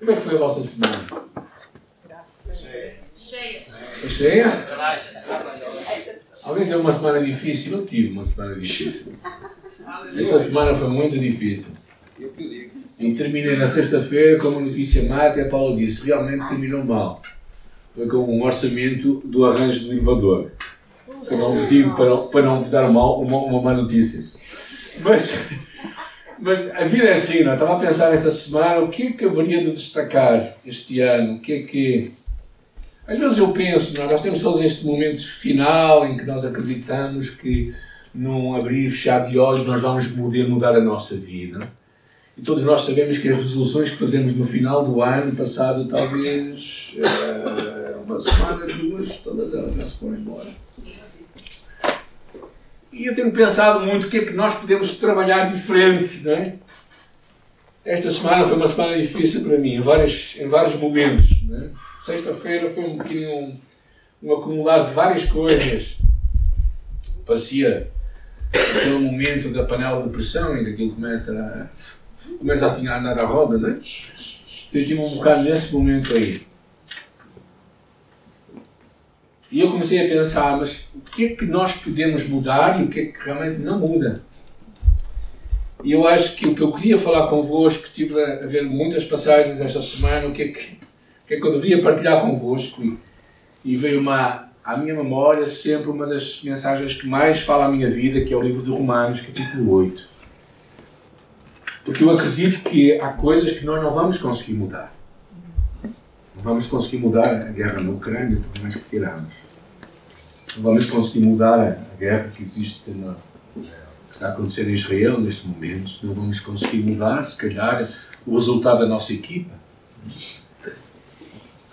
Como é que foi a vossa semana? Cheia. Foi cheia? Alguém teve uma semana difícil? Eu tive uma semana difícil. Esta semana foi muito difícil. E terminei na sexta-feira com uma notícia má, até Paulo disse, realmente terminou mal. Foi com um orçamento do arranjo do elevador. Eu não vos digo para, para não vos dar mal, uma, uma má notícia. Mas, mas a vida é assim, não? É? Estava a pensar esta semana o que é que haveria de destacar este ano? O que é que. Às vezes eu penso, não? É? nós temos todos este momento final em que nós acreditamos que num abrir e fechar de olhos nós vamos poder mudar a nossa vida. E todos nós sabemos que as resoluções que fazemos no final do ano, passado talvez uh, uma semana, duas, todas elas já se foram embora. E eu tenho pensado muito o que é que nós podemos trabalhar diferente, não é? Esta semana foi uma semana difícil para mim, em vários, em vários momentos. É? Sexta-feira foi um bocadinho um, um acumular de várias coisas. Parecia aquele momento da panela de pressão em que aquilo começa a começa assim a andar à roda, né? Sentimos um bocado nesse momento aí. E eu comecei a pensar, mas o que é que nós podemos mudar e o que é que realmente não muda? E eu acho que o que eu queria falar convosco, tive a ver muitas passagens esta semana, o que é que, o que, é que eu deveria partilhar convosco, e, e veio uma, à minha memória sempre uma das mensagens que mais fala a minha vida, que é o livro de Romanos, capítulo 8. Porque eu acredito que há coisas que nós não vamos conseguir mudar. Vamos conseguir mudar a guerra na Ucrânia, por mais que queiramos. Vamos conseguir mudar a guerra que existe na, que está a acontecer em Israel neste momento. Não vamos conseguir mudar, se calhar, o resultado da nossa equipa.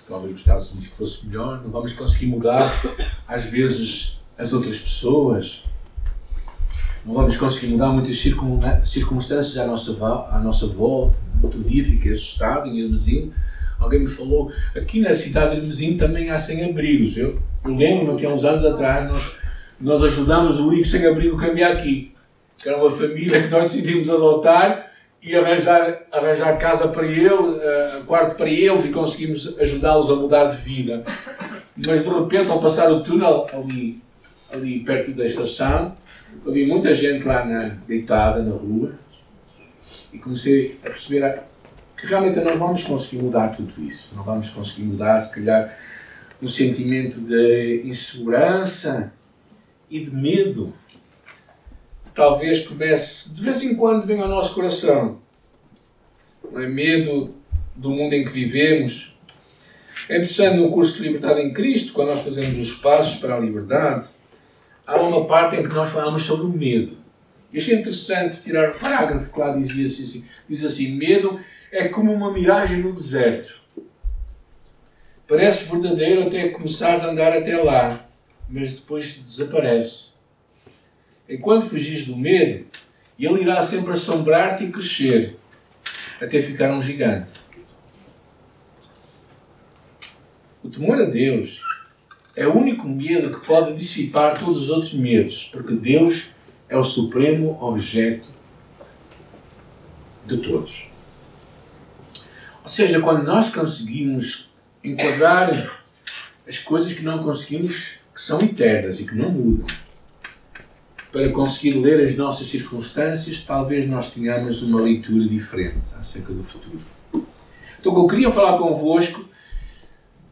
Talvez os Estados Unidos fosse melhor. Não vamos conseguir mudar, às vezes, as outras pessoas não vamos conseguir mudar muitas circunstâncias à nossa, à nossa volta. Outro dia fiquei assustado em Hermesim. Alguém me falou, aqui na cidade de Hermesim também há sem-abrigos. Eu, eu lembro-me que há uns anos atrás nós, nós ajudamos o único sem-abrigo que havia aqui. Que era uma família que nós decidimos adotar e arranjar, arranjar casa para ele, uh, quarto para eles e conseguimos ajudá-los a mudar de vida. Mas de repente, ao passar o túnel ali, ali perto da estação, vi muita gente lá na, deitada na rua e comecei a perceber que realmente não vamos conseguir mudar tudo isso. Não vamos conseguir mudar, se calhar, um sentimento de insegurança e de medo. Talvez comece, de vez em quando, vem ao nosso coração. Não é medo do mundo em que vivemos. É interessante no curso de Liberdade em Cristo, quando nós fazemos os passos para a liberdade, há uma parte em que nós falamos sobre o medo. E achei interessante tirar o parágrafo que lá dizia assim, diz assim, medo é como uma miragem no deserto. Parece verdadeiro até começares a andar até lá, mas depois desaparece. Enquanto fugis do medo, ele irá sempre assombrar-te e crescer, até ficar um gigante. O temor a Deus é o único medo que pode dissipar todos os outros medos, porque Deus é o supremo objeto de todos. Seja, quando nós conseguimos enquadrar as coisas que não conseguimos, que são eternas e que não mudam, para conseguir ler as nossas circunstâncias, talvez nós tenhamos uma leitura diferente acerca do futuro. Então, o que eu queria falar convosco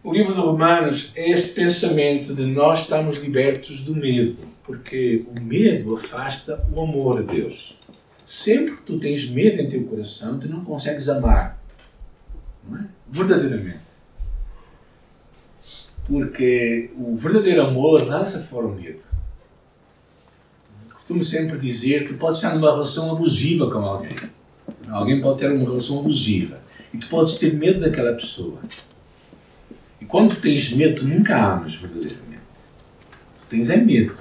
o livro de Romanos é este pensamento de nós estamos libertos do medo, porque o medo afasta o amor a Deus. Sempre que tu tens medo em teu coração, tu não consegues amar. É? Verdadeiramente. Porque o verdadeiro amor lança fora o medo. Costumo sempre dizer que tu podes estar numa relação abusiva com alguém. Alguém pode ter uma relação abusiva. E tu podes ter medo daquela pessoa. E quando tens medo, tu nunca amas verdadeiramente. Tu tens é medo.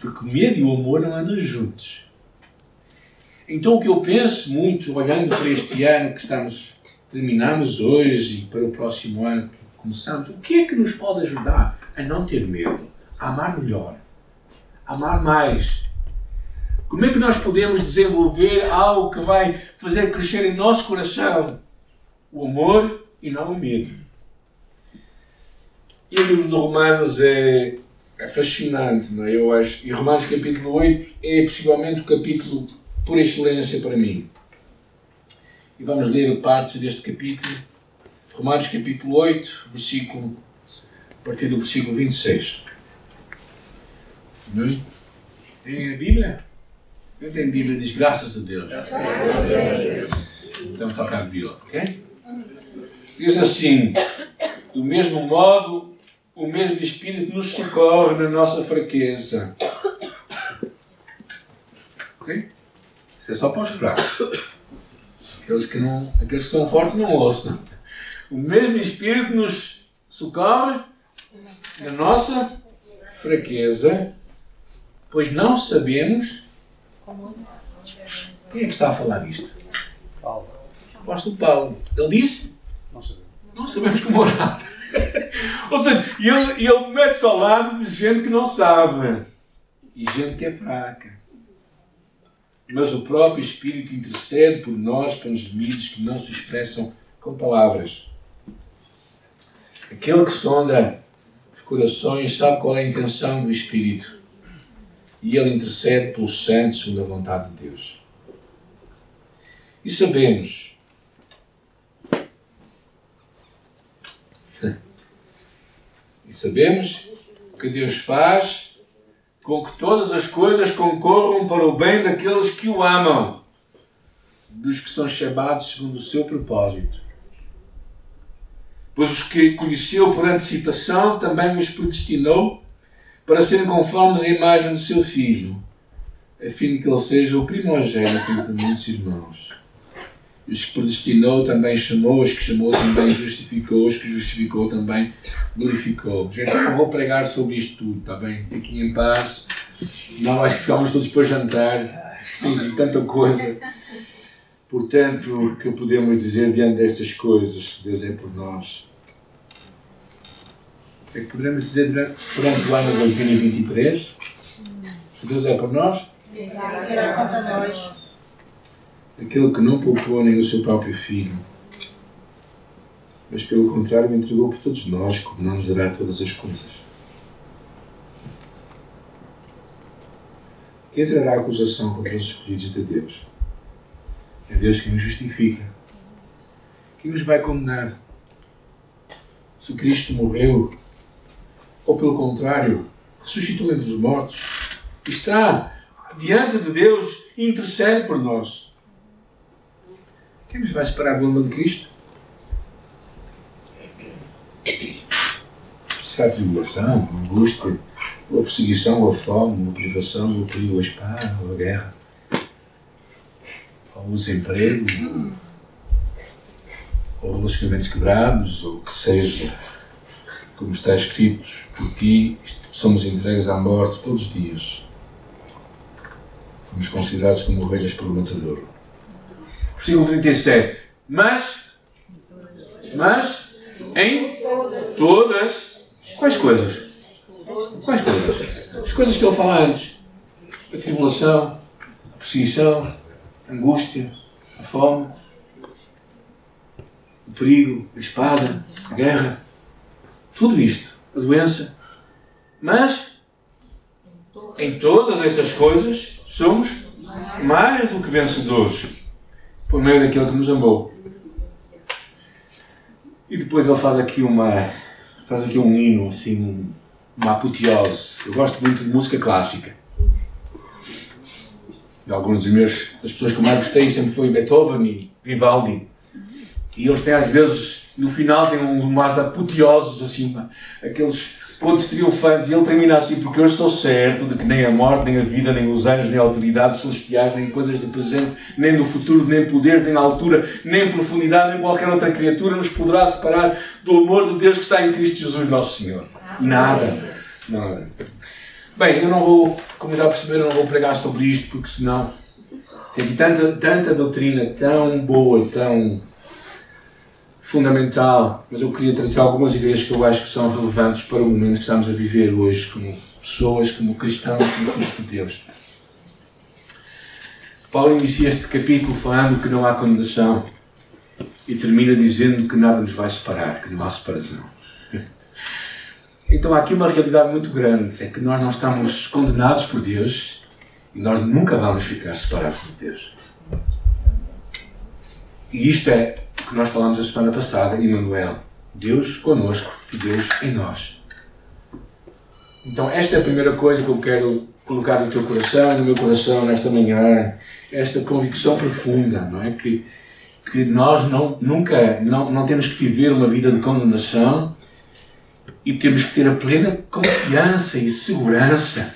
Porque o medo e o amor não andam juntos. Então o que eu penso muito, olhando para este ano que estamos, terminamos hoje e para o próximo ano que começamos, o que é que nos pode ajudar a não ter medo, a amar melhor, a amar mais? Como é que nós podemos desenvolver algo que vai fazer crescer em nosso coração o amor e não o medo. E o livro de Romanos é, é fascinante, não é? Eu acho. E Romanos capítulo 8 é possivelmente o capítulo por excelência para mim. E vamos ler partes deste capítulo. Romanos capítulo 8, versículo, a partir do versículo 26. Não? Tem a Bíblia? Eu tenho Bíblia diz graças a Deus. Então toca a Bíblia, ok? Diz assim: do mesmo modo, o mesmo Espírito nos socorre na nossa fraqueza. Ok? Isso é só para os fracos. Aqueles que, não, aqueles que são fortes não ouçam. O mesmo Espírito nos socorre na nossa fraqueza, pois não sabemos. Quem é que está a falar disto? Paulo. Apóstolo Paulo. Ele disse: Não sabemos, não sabemos como orar. Ou seja, ele, ele mete-se ao lado de gente que não sabe e gente que é fraca mas o próprio Espírito intercede por nós com gemidos que não se expressam com palavras. Aquele que sonda os corações sabe qual é a intenção do Espírito e ele intercede pelos santos segundo a vontade de Deus. E sabemos e sabemos que Deus faz com que todas as coisas concorram para o bem daqueles que o amam, dos que são chamados segundo o seu propósito. Pois os que conheceu por antecipação também os predestinou para serem conformes à imagem do seu filho, a fim de que ele seja o primogênito entre muitos irmãos. Os que predestinou também chamou, os que chamou também justificou, os que justificou também glorificou. Gente, eu não vou pregar sobre isto tudo, está bem? Fiquem em paz. Não, acho que ficamos todos para jantar. Tem tanta coisa. Portanto, o que podemos dizer diante destas coisas, se Deus é por nós? É que poderemos dizer durante, durante o ano de 2023? Se Deus é por nós? Será contra nós aquele que não poupou nem o seu próprio filho, mas pelo contrário entregou por todos nós, como não nos dará todas as coisas. Quem trará acusação contra os escolhidos de Deus? É Deus quem nos justifica. Quem nos vai condenar? Se Cristo morreu, ou pelo contrário, ressuscitou entre os mortos, está diante de Deus e intercede por nós. Quem nos vai separar do amor de Cristo? Será a tribulação, a angústia, ou a perseguição, ou a fome, ou a privação, ou o perigo, a espada, ou a guerra, ou o desemprego, ou relacionamentos quebrados, ou que seja, como está escrito, por ti somos entregues à morte todos os dias. Fomos considerados como ovelhas pelo matador versículo 37. Mas, mas, em todas, quais coisas? Quais coisas? As coisas que ele fala antes. A tribulação, a perseguição, a angústia, a fome, o perigo, a espada, a guerra. Tudo isto. A doença. Mas, em todas estas coisas, somos mais do que vencedores por meio daquele que nos amou. E depois ele faz aqui uma faz aqui um hino, assim, uma apoteose. Eu gosto muito de música clássica. E alguns dos meus, das pessoas que mais gostei sempre foi Beethoven e Vivaldi. E eles têm às vezes, no final, têm umas apoteoses, assim, aqueles pontos triunfantes, e ele termina assim, porque eu estou certo de que nem a morte, nem a vida, nem os anjos, nem autoridades celestiais, nem coisas do presente, nem do futuro, nem poder, nem altura, nem profundidade, nem qualquer outra criatura nos poderá separar do amor de Deus que está em Cristo Jesus nosso Senhor. Nada. Nada. Bem, eu não vou, como já perceberam, eu não vou pregar sobre isto, porque senão tem tanta, tanta doutrina tão boa, tão fundamental, mas eu queria trazer algumas ideias que eu acho que são relevantes para o momento que estamos a viver hoje, como pessoas, como cristãos, como filhos de Deus. Paulo inicia este capítulo falando que não há condenação e termina dizendo que nada nos vai separar, que não há separação. Então há aqui uma realidade muito grande, é que nós não estamos condenados por Deus e nós nunca vamos ficar separados de Deus. E isto é que nós falamos a semana passada, Emmanuel. Deus conosco e Deus em nós. Então esta é a primeira coisa que eu quero colocar no teu coração no meu coração nesta manhã. Esta convicção profunda, não é? Que que nós não, nunca não, não temos que viver uma vida de condenação e temos que ter a plena confiança e segurança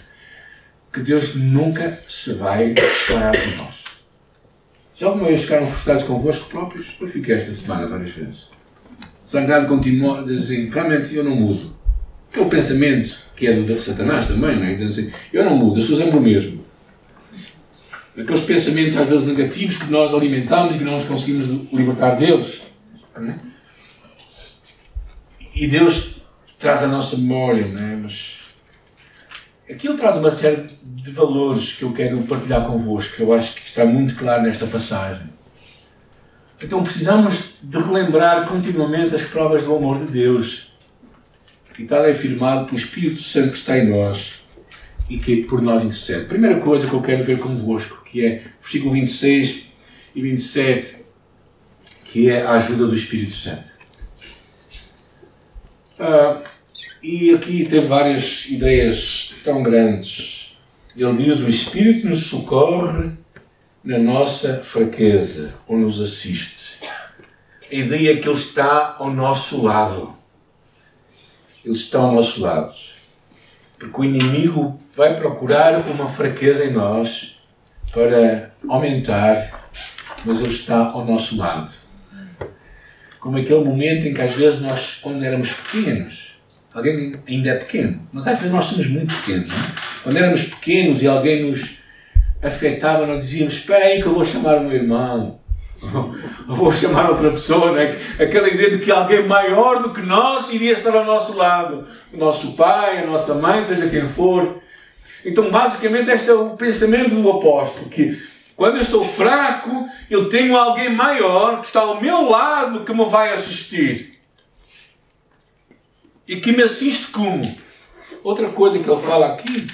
que Deus nunca se vai separar de nós. Já alguma vez ficaram frustrados convosco próprios? Eu fiquei esta semana várias vezes. Zangado continua a dizer assim, realmente eu não mudo. Que é o pensamento que é do de Satanás também, não é? Assim, eu não mudo, eu sou sempre o mesmo aqueles pensamentos às vezes negativos que nós alimentamos e que não nos conseguimos libertar deles. É? E Deus traz a nossa memória, não é? mas aquilo traz uma série de valores que eu quero partilhar convosco, que eu acho que está muito claro nesta passagem. Então precisamos de relembrar continuamente as provas do amor de Deus, que está afirmado pelo Espírito Santo que está em nós e que por nós intercede. Primeira coisa que eu quero ver convosco, que é versículo 26 e 27, que é a ajuda do Espírito Santo. Ah, e aqui tem várias ideias tão grandes. Ele diz: o Espírito nos socorre na nossa fraqueza, ou nos assiste. A ideia é que Ele está ao nosso lado. Ele está ao nosso lado. Porque o inimigo vai procurar uma fraqueza em nós para aumentar, mas ele está ao nosso lado. Como aquele momento em que às vezes nós, quando éramos pequenos, alguém ainda é pequeno, mas às vezes nós somos muito pequenos. Não? É? Quando éramos pequenos e alguém nos afetava, nós dizíamos: Espera aí que eu vou chamar o meu irmão. Eu vou chamar outra pessoa, né? aquela ideia de que alguém maior do que nós iria estar ao nosso lado. O nosso pai, a nossa mãe, seja quem for. Então, basicamente, este é o pensamento do apóstolo: que quando eu estou fraco, eu tenho alguém maior que está ao meu lado que me vai assistir. E que me assiste como? Outra coisa que ele fala aqui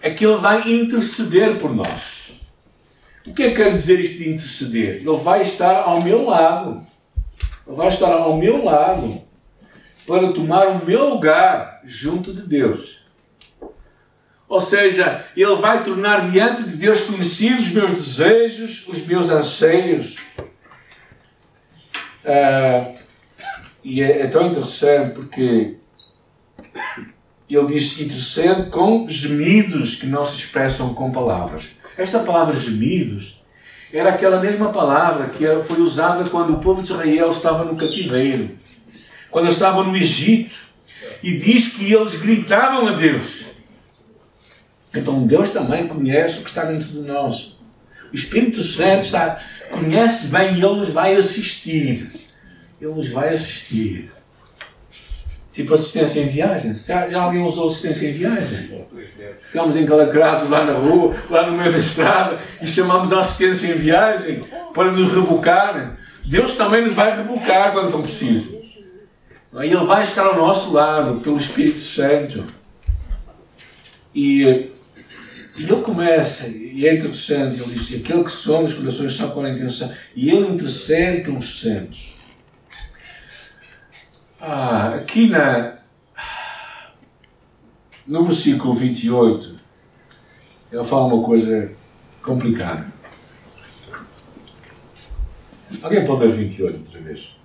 é? é que ele vai interceder por nós. O que é que quer dizer isto de interceder? Ele vai estar ao meu lado. Ele vai estar ao meu lado para tomar o meu lugar junto de Deus. Ou seja, Ele vai tornar diante de Deus conhecidos os meus desejos, os meus anseios. Uh, e é, é, tão interessante porque ele diz intercede com gemidos que não se expressam com palavras. Esta palavra gemidos era aquela mesma palavra que foi usada quando o povo de Israel estava no cativeiro, quando estava no Egito, e diz que eles gritavam a Deus. Então Deus também conhece o que está dentro de nós. O Espírito Santo está, conhece bem e Ele nos vai assistir. Ele nos vai assistir. Tipo assistência em viagens. Já, já alguém usou assistência em viagem? Ficamos encalacrados lá na rua, lá no meio da estrada, e chamamos a assistência em viagem para nos rebocar. Deus também nos vai rebocar quando for preciso. Ele vai estar ao nosso lado pelo Espírito Santo. E, e Ele começa, e é interessante, Ele diz: aquele que somos, os corações só com a intenção. E Ele intercede pelos santos. Ah, aqui na, no versículo 28, ele fala uma coisa complicada. Alguém pode ler 28 outra vez?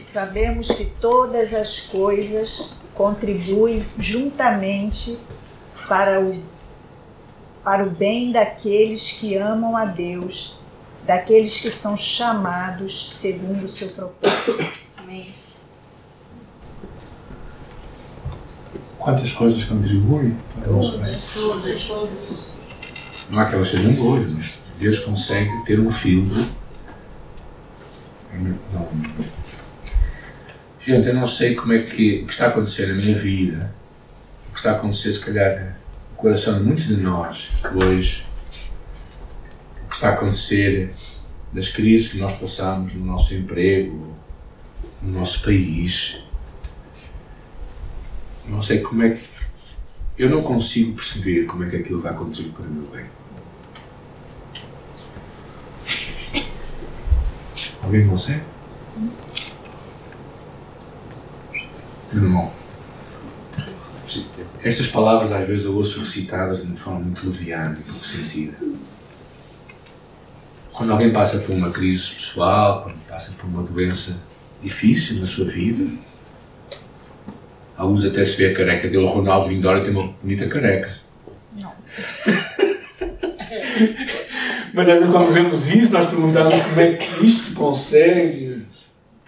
Sabemos que todas as coisas contribuem juntamente para o, para o bem daqueles que amam a Deus daqueles que são chamados segundo o seu propósito. Amém. Quantas coisas contribuem para o nosso bem? Não há que elas sejam boas, mas Deus consegue ter um filtro. Não. Gente, eu não sei como é que, que está a acontecer na minha vida, o que está a acontecer, se calhar, no coração de muitos de nós que hoje está a acontecer, das crises que nós passamos no nosso emprego, no nosso país. Não sei como é que. Eu não consigo perceber como é que aquilo vai acontecer para o meu bem. Alguém consegue? Irmão, estas palavras às vezes eu ouço recitadas de uma forma muito leviana e pouco sentida. Quando alguém passa por uma crise pessoal, quando passa por uma doença difícil na sua vida, alguns até se vê a careca dele, o Ronaldo Lindória tem uma bonita careca. Não. Mas às vezes quando vemos isso, nós perguntamos como é que isto consegue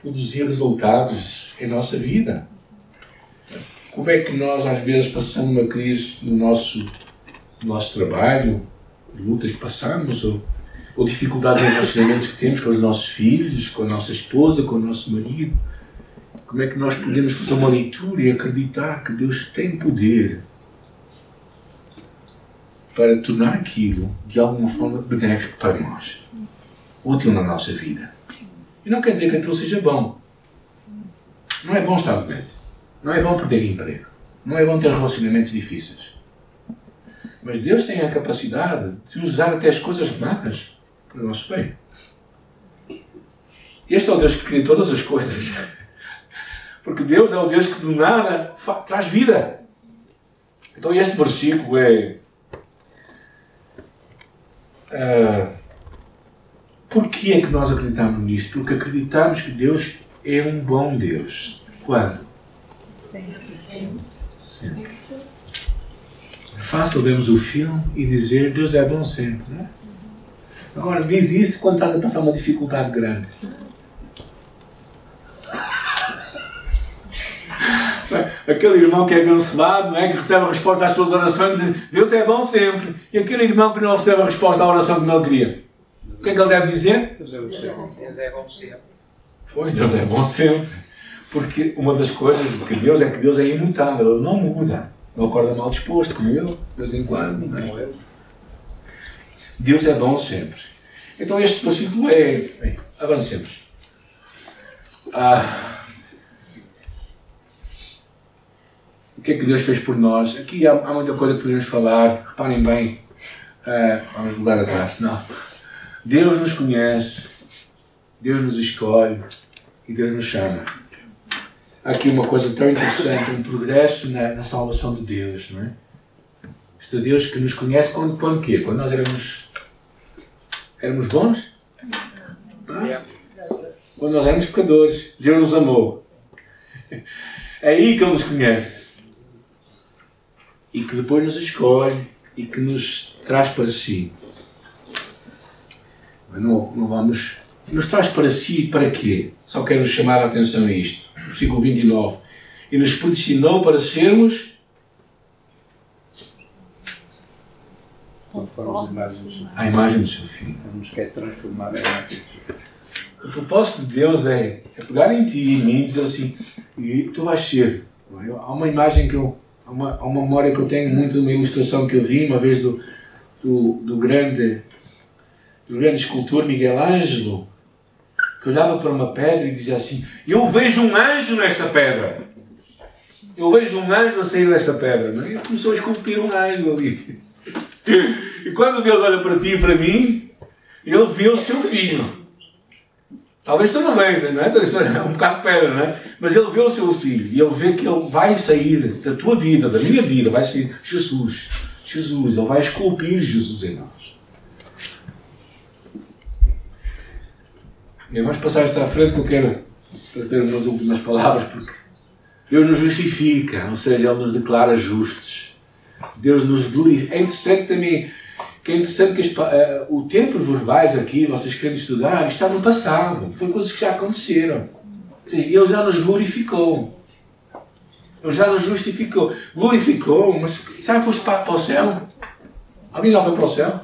produzir resultados em nossa vida. Como é que nós, às vezes, passamos uma crise no nosso, no nosso trabalho, lutas que passamos, ou, ou dificuldades em relacionamentos que temos com os nossos filhos, com a nossa esposa, com o nosso marido? Como é que nós podemos fazer uma leitura e acreditar que Deus tem poder para tornar aquilo de alguma forma benéfico para nós, útil na nossa vida? E não quer dizer que aquilo seja bom. Não é bom estar doente. Não é bom perder emprego. Não é bom ter relacionamentos difíceis. Mas Deus tem a capacidade de usar até as coisas más para o nosso bem. Este é o Deus que cria todas as coisas. Porque Deus é o Deus que do nada traz vida. Então este versículo é. Uh, Porquê é que nós acreditamos nisto? Porque acreditamos que Deus é um bom Deus. Quando? Sempre. Sempre. É fácil vermos o filme e dizer Deus é bom sempre, não é? Agora, diz isso quando estás a passar uma dificuldade grande. Aquele irmão que é abençoado, não é? que recebe a resposta às suas orações, diz Deus é bom sempre. E aquele irmão que não recebe a resposta à oração que não queria. O que é que ele deve dizer? Deus é bom sempre. Pois, Deus é bom sempre. Porque uma das coisas de Deus é que Deus é imutável, Ele não muda. Não acorda mal disposto, como eu, de vez em quando. Não é? Deus é bom sempre. Então este versículo é. Bem, avancemos. Ah, o que é que Deus fez por nós? Aqui há, há muita coisa que podemos falar. Reparem bem. Ah, vamos mudar atrás. Não. Deus nos conhece, Deus nos escolhe e Deus nos chama aqui uma coisa tão interessante, um progresso na, na salvação de Deus, não é? Este Deus que nos conhece quando, quando quê? Quando nós éramos, éramos bons? Ah? Quando nós éramos pecadores. Deus nos amou. É aí que Ele nos conhece. E que depois nos escolhe e que nos traz para si. Mas não, não vamos. Nos traz para si para quê? Só quero chamar a atenção a isto versículo 29. E nos predestinou para sermos. A imagem do seu filho. Nos quer transformar em imagem O propósito de Deus é, é pegar em ti e em mim e dizer assim: e tu vais ser. Há uma imagem que eu. Há uma, há uma memória que eu tenho muito de uma ilustração que eu vi uma vez do, do, do grande do grande escultor Miguel Ângelo que olhava para uma pedra e dizia assim: Eu vejo um anjo nesta pedra. Eu vejo um anjo a sair desta pedra. Não é? E começou a esculpir um anjo ali. E quando Deus olha para ti e para mim, Ele vê o seu filho. Talvez tu não vejas, não é? É um bocado de pedra, não é? Mas Ele vê o seu filho e Ele vê que Ele vai sair da tua vida, da minha vida, vai sair Jesus. Jesus, Ele vai esculpir Jesus em nós. E vamos passar esta à frente que eu quero trazer umas últimas palavras, porque Deus nos justifica, ou seja, Ele nos declara justos. Deus nos glorifica. É interessante também que é interessante que as, uh, o tempo verbais aqui, vocês querem estudar, está no passado. Foi coisas que já aconteceram. Sim, ele já nos glorificou. Ele já nos justificou. Glorificou, mas já foste para, para o céu? Alguém já foi para o céu?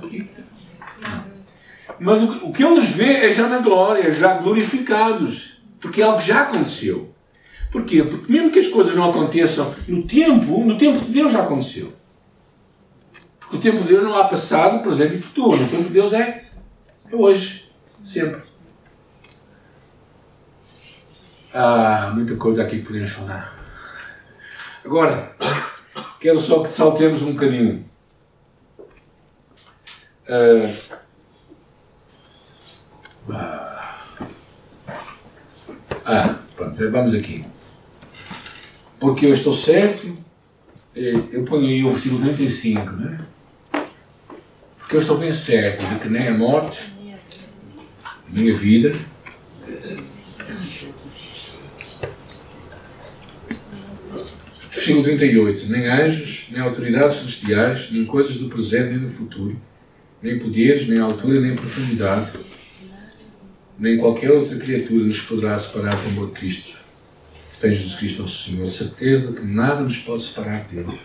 Mas o, o que eles vê é já na glória, já glorificados. Porque é algo já aconteceu. Porquê? Porque mesmo que as coisas não aconteçam no tempo, no tempo de Deus já aconteceu. Porque o tempo de Deus não há passado, presente e futuro. O tempo de Deus é É hoje, sempre. Há muita coisa aqui que podemos falar. Agora, quero só que saltemos um bocadinho. Uh, ah, pronto, vamos aqui. Porque eu estou certo, eh, eu ponho aí o versículo 35, né? Porque eu estou bem certo de que nem a morte, nem a vida, versículo 38, nem anjos, nem autoridades celestiais, nem coisas do presente nem do futuro, nem poderes, nem altura, nem profundidade, nem qualquer outra criatura nos poderá separar do amor de Cristo. Que tem Jesus Cristo nosso Senhor. A certeza de que nada nos pode separar dele.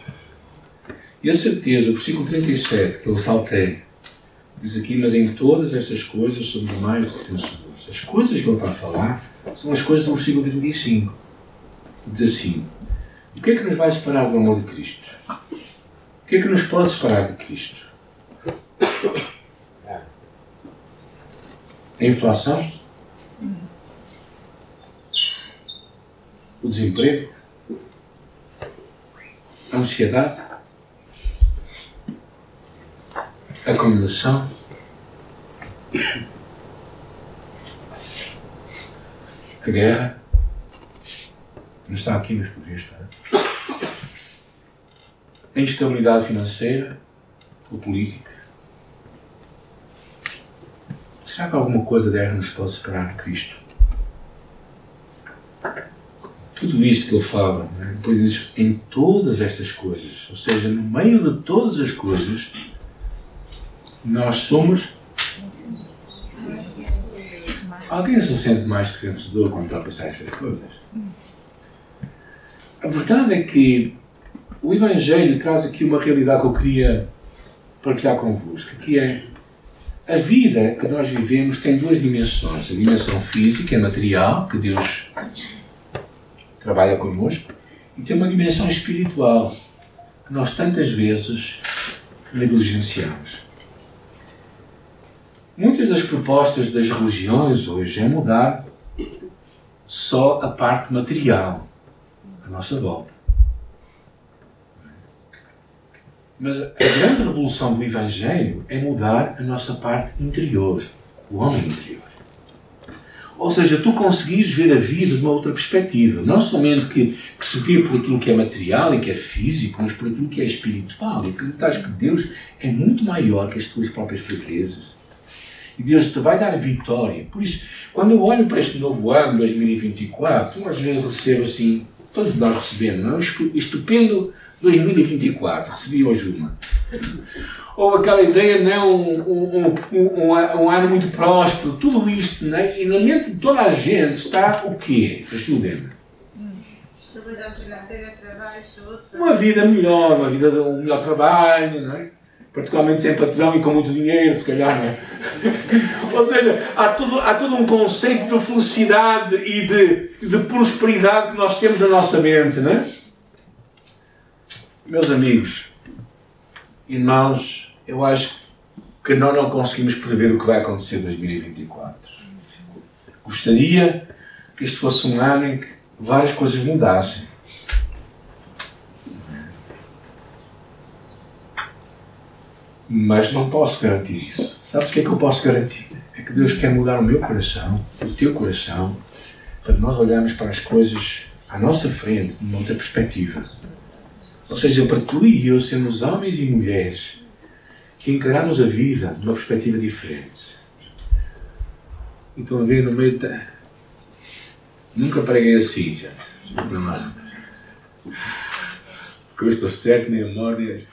E a certeza, o versículo 37, que eu saltei, diz aqui, mas em todas estas coisas somos mais do que vencedores. As coisas que ele está a falar são as coisas do versículo 35. Diz assim, o que é que nos vai separar do amor de Cristo? O que é que nos pode separar de Cristo? A inflação? O desemprego? A ansiedade? A condenação? A guerra? Não está aqui, mas poderia estar. A instabilidade financeira ou política? Será que alguma coisa dela nos pode separar de Cristo? Tudo isto que ele fala, né? depois diz em todas estas coisas, ou seja, no meio de todas as coisas, nós somos. Alguém se sente mais que vencedor quando está a pensar estas coisas? A verdade é que o Evangelho traz aqui uma realidade que eu queria partilhar convosco, que é a vida que nós vivemos tem duas dimensões. A dimensão física, material, que Deus trabalha connosco, e tem uma dimensão espiritual, que nós tantas vezes negligenciamos. Muitas das propostas das religiões hoje é mudar só a parte material à nossa volta. Mas a grande revolução do Evangelho é mudar a nossa parte interior, o homem interior. Ou seja, tu conseguires ver a vida de uma outra perspectiva. Não somente que, que se vê por aquilo que é material e que é físico, mas por aquilo que é espiritual. E acreditas que Deus é muito maior que as tuas próprias fraquezas. E Deus te vai dar vitória. Por isso, quando eu olho para este novo ano, 2024, às vezes recebo assim, todos nós recebemos, não? É? estupendo 2024, recebi hoje uma. Ou aquela ideia, não, um, um, um, ano muito próspero, tudo isto, né? e na mente de toda a gente está o quê? Ajudem-me. Uma vida melhor, uma vida de um melhor trabalho, não é? Particularmente sem patrão e com muito dinheiro, se calhar, não é? Ou seja, há todo, há um conceito de felicidade e de, de prosperidade que nós temos na nossa mente, não é? Meus amigos, irmãos, eu acho que nós não conseguimos prever o que vai acontecer em 2024. Gostaria que este fosse um ano em que várias coisas mudassem. Mas não posso garantir isso. Sabes o que é que eu posso garantir? É que Deus quer mudar o meu coração, o teu coração, para nós olharmos para as coisas à nossa frente, de uma outra perspectiva. Ou seja, para tu e eu sermos homens e mulheres que encaramos a vida de uma perspectiva diferente. Então, a ver no meio da. Nunca preguei assim, gente. Não é. Porque eu estou certo, nem amor, nem.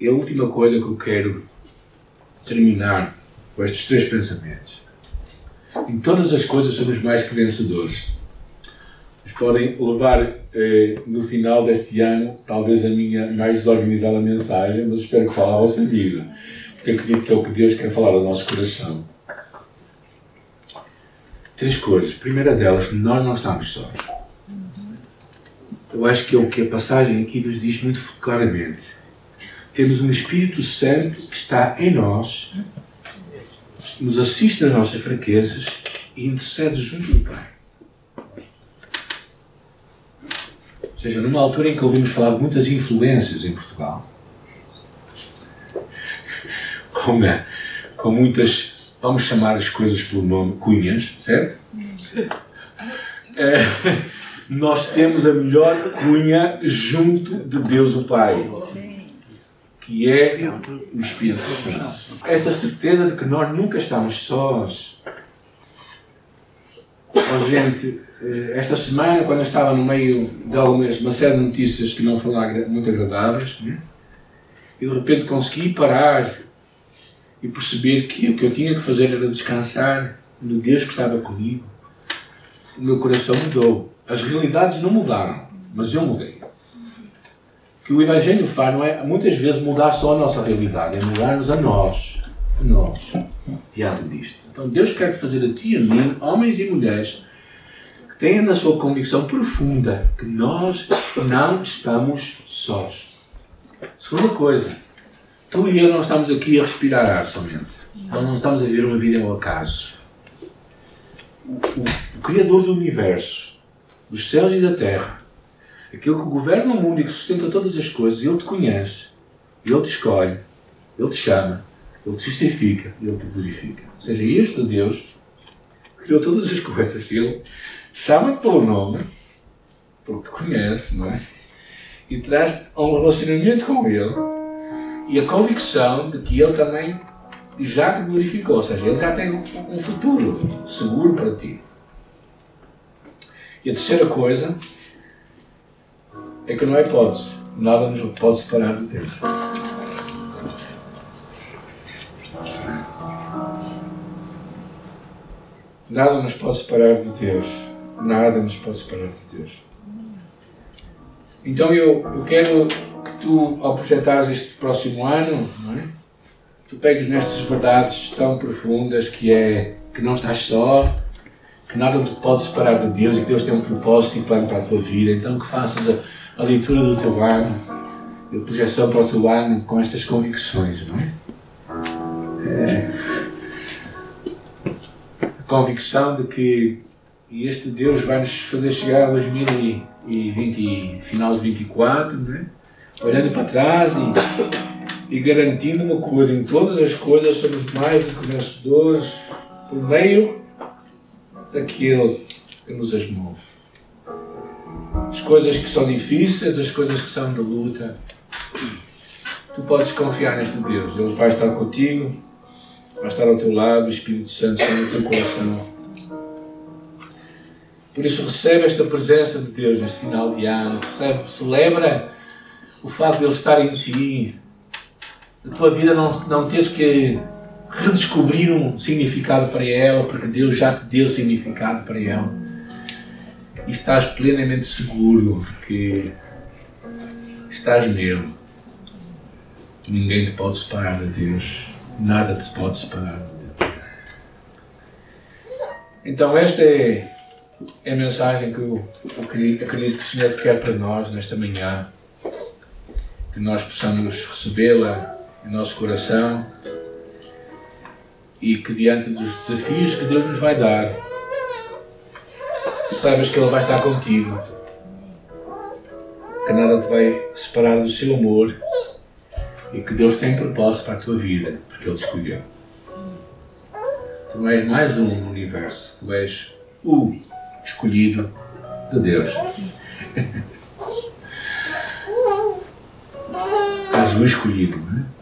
E a última coisa que eu quero terminar com estes três pensamentos. Em todas as coisas somos mais que vencedores podem levar eh, no final deste ano, talvez a minha mais desorganizada mensagem, mas espero que fale a vossa vida, porque acredito que é o que Deus quer falar ao nosso coração. Três coisas. Primeira delas, nós não estamos sós. Eu acho que é o que a passagem aqui nos diz muito claramente. Temos um Espírito Santo que está em nós nos assiste nas nossas fraquezas e intercede junto do Pai. Ou seja, numa altura em que ouvimos falar de muitas influências em Portugal, com, com muitas, vamos chamar as coisas pelo nome, cunhas, certo? É, nós temos a melhor cunha junto de Deus o Pai, que é o Espírito Santo. Essa certeza de que nós nunca estamos sós. Oh, gente, eh, esta semana, quando eu estava no meio de algumas, uma série de notícias que não foram muito agradáveis, né? e de repente consegui parar e perceber que o que eu tinha que fazer era descansar no Deus que estava comigo, o meu coração mudou. As realidades não mudaram, mas eu mudei. Que o Evangelho faz não é muitas vezes mudar só a nossa realidade, é mudar-nos a nós, a nós, diante disto. Então Deus quer fazer a ti e a mim, homens e mulheres, que tenham na sua convicção profunda que nós não estamos sós. Segunda coisa, tu e eu não estamos aqui a respirar ar somente. Nós não estamos a viver uma vida ao acaso. O, o, o Criador do Universo dos céus e da terra, aquele que governa o mundo e que sustenta todas as coisas, Ele te conhece, Ele te escolhe, Ele te chama, Ele te justifica, Ele te glorifica. Ou seja, este Deus criou todas as coisas. Ele chama-te pelo nome, porque te conhece, não é? E traz-te a um relacionamento com Ele e a convicção de que Ele também já te glorificou. Ou seja, Ele já tem um futuro seguro para ti. E a terceira coisa é que não há hipótese. Nada nos pode separar de Deus. Nada nos pode separar de Deus. Nada nos pode separar de Deus. Então eu, eu quero que tu, ao projetares este próximo ano, é? tu pegues nestas verdades tão profundas que é que não estás só, que nada te pode separar de Deus e que Deus tem um propósito e plano para a tua vida. Então que faças a, a leitura do teu ano, a projeção para o teu ano com estas convicções, não é? é a convicção de que este Deus vai nos fazer chegar a 2020, final de 24, não é? olhando para trás e, e garantindo uma coisa: em todas as coisas somos mais do que vencedores por meio daquele que nos as move. As coisas que são difíceis, as coisas que são de luta, tu podes confiar neste Deus. Ele vai estar contigo, vai estar ao teu lado, o Espírito Santo está no teu coração. Por isso recebe esta presença de Deus neste final de ano, recebe, celebra o facto de Ele estar em ti, a tua vida não, não tens que redescobrir um significado para ela, porque Deus já te deu significado para ela. E estás plenamente seguro que estás nele. Ninguém te pode separar de Deus. Nada te pode separar de Deus. Então, esta é, é a mensagem que eu, eu acredito, acredito que o Senhor quer para nós nesta manhã. Que nós possamos recebê-la em nosso coração e que diante dos desafios que Deus nos vai dar, saibas que Ele vai estar contigo, que nada te vai separar do seu amor e que Deus tem propósito para a tua vida, porque Ele te escolheu. Tu és mais um no universo, tu és o escolhido de Deus. és o escolhido, não é?